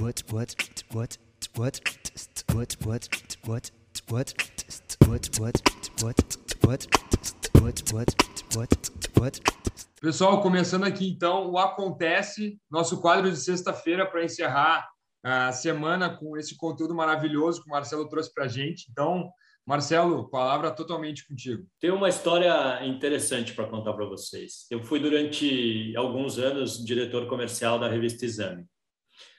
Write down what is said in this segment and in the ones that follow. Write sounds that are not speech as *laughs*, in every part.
what what what what what what what what what what what what what what Pessoal, começando aqui então o Acontece, nosso quadro de sexta-feira para encerrar a semana com esse conteúdo maravilhoso que o Marcelo trouxe para a gente. Então, Marcelo, palavra totalmente contigo. Tem uma história interessante para contar para vocês. Eu fui durante alguns anos diretor comercial da revista Exame.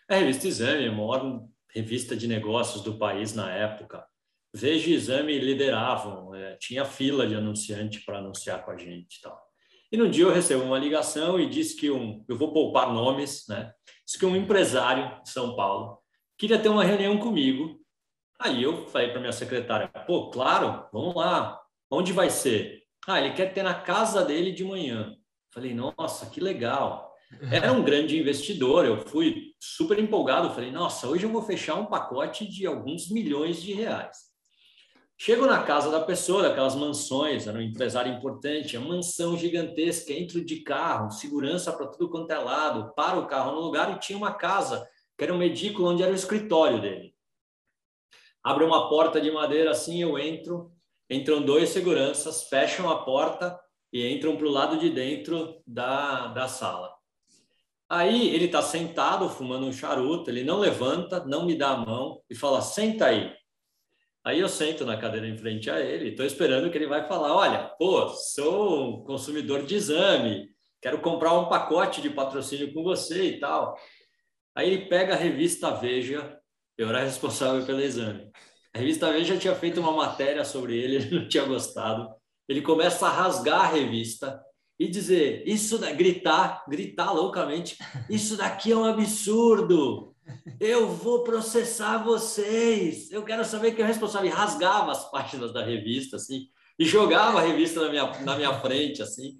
A revista Exame, a maior revista de negócios do país na época. Veja e Exame lideravam, é, tinha fila de anunciante para anunciar com a gente e tal. E no dia eu recebo uma ligação e disse que um, eu vou poupar nomes, né? Disse que um empresário de São Paulo queria ter uma reunião comigo. Aí eu falei para minha secretária, pô, claro, vamos lá. Onde vai ser? Ah, ele quer ter na casa dele de manhã. Falei, nossa, que legal. Era um grande investidor, eu fui super empolgado, falei, nossa, hoje eu vou fechar um pacote de alguns milhões de reais. Chego na casa da pessoa, daquelas mansões, era um empresário importante, uma mansão gigantesca, entro de carro, segurança para tudo quanto é lado, para o carro no lugar e tinha uma casa, que era um edículo onde era o escritório dele. Abre uma porta de madeira assim, eu entro, entram dois seguranças, fecham a porta e entram para o lado de dentro da, da sala. Aí ele está sentado fumando um charuto, ele não levanta, não me dá a mão e fala: senta aí. Aí eu sento na cadeira em frente a ele, estou esperando que ele vai falar: olha, pô, sou um consumidor de exame, quero comprar um pacote de patrocínio com você e tal. Aí ele pega a revista Veja, eu era responsável pelo exame. A revista Veja tinha feito uma matéria sobre ele, *laughs* ele não tinha gostado. Ele começa a rasgar a revista e dizer isso, da, gritar, gritar loucamente, isso daqui é um absurdo. Eu vou processar vocês. Eu quero saber quem é o responsável. E rasgava as páginas da revista assim e jogava a revista na minha, na minha frente assim.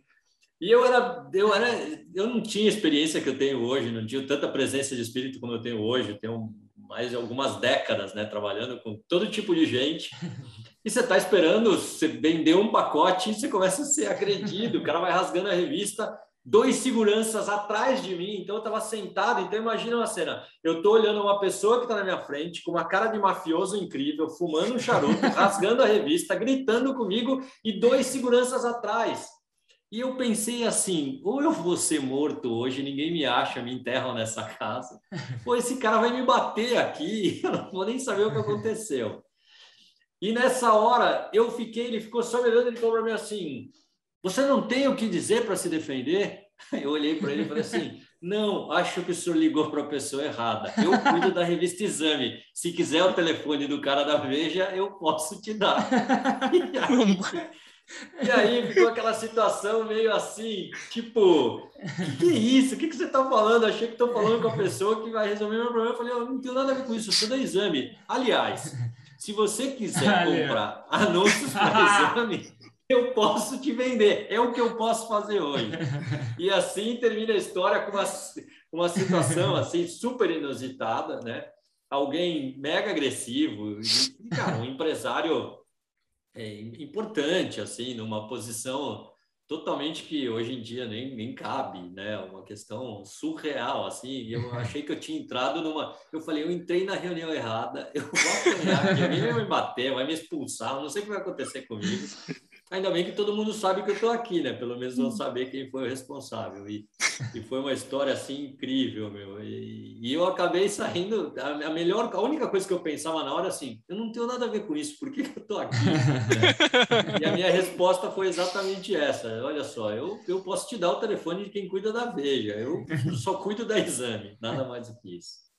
E eu era, eu era, eu não tinha experiência que eu tenho hoje, não tinha tanta presença de espírito como eu tenho hoje. Eu tenho mais de algumas décadas, né, trabalhando com todo tipo de gente. *laughs* E você está esperando, você vendeu um pacote e você começa a ser agredido, o cara vai rasgando a revista, dois seguranças atrás de mim, então eu estava sentado, então imagina uma cena, eu estou olhando uma pessoa que está na minha frente, com uma cara de mafioso incrível, fumando um charuto, *laughs* rasgando a revista, gritando comigo, e dois seguranças atrás. E eu pensei assim, ou eu vou ser morto hoje, ninguém me acha, me enterram nessa casa, *laughs* ou esse cara vai me bater aqui, *laughs* eu não vou nem saber o que aconteceu. E nessa hora eu fiquei, ele ficou só me olhando, ele falou para mim assim: Você não tem o que dizer para se defender? *laughs* Eu olhei para ele e falei assim: Não, acho que o senhor ligou para a pessoa errada. Eu cuido da revista Exame. Se quiser o telefone do cara da Veja, eu posso te dar. E aí, e aí ficou aquela situação meio assim, tipo, que, que é isso? O que, que você está falando? Achei que estou falando com a pessoa que vai resolver meu problema. Eu falei, eu não tenho nada a ver com isso, sou da exame. Aliás, se você quiser comprar anúncios para *laughs* exame, eu posso te vender. É o que eu posso fazer hoje. E assim termina a história com uma, uma situação assim super inusitada, né? Alguém mega agressivo, e, cara, um empresário é, importante, assim, numa posição totalmente que hoje em dia nem, nem cabe, né? Uma questão surreal, assim. Eu *laughs* achei que eu tinha entrado numa. Eu falei, eu entrei na reunião errada, *laughs* eu vou apanhar, alguém vai me bater, vai me expulsar, não sei o que vai acontecer comigo. Ainda bem que todo mundo sabe que eu estou aqui, né? Pelo menos vão saber quem foi o responsável. E, e foi uma história assim incrível, meu. E, e eu acabei saindo. A, a, melhor, a única coisa que eu pensava na hora assim, eu não tenho nada a ver com isso. Por que, que eu estou aqui? *laughs* e a minha resposta foi exatamente essa. Olha só, eu, eu posso te dar o telefone de quem cuida da Veja. Eu só cuido da exame, nada mais do que isso.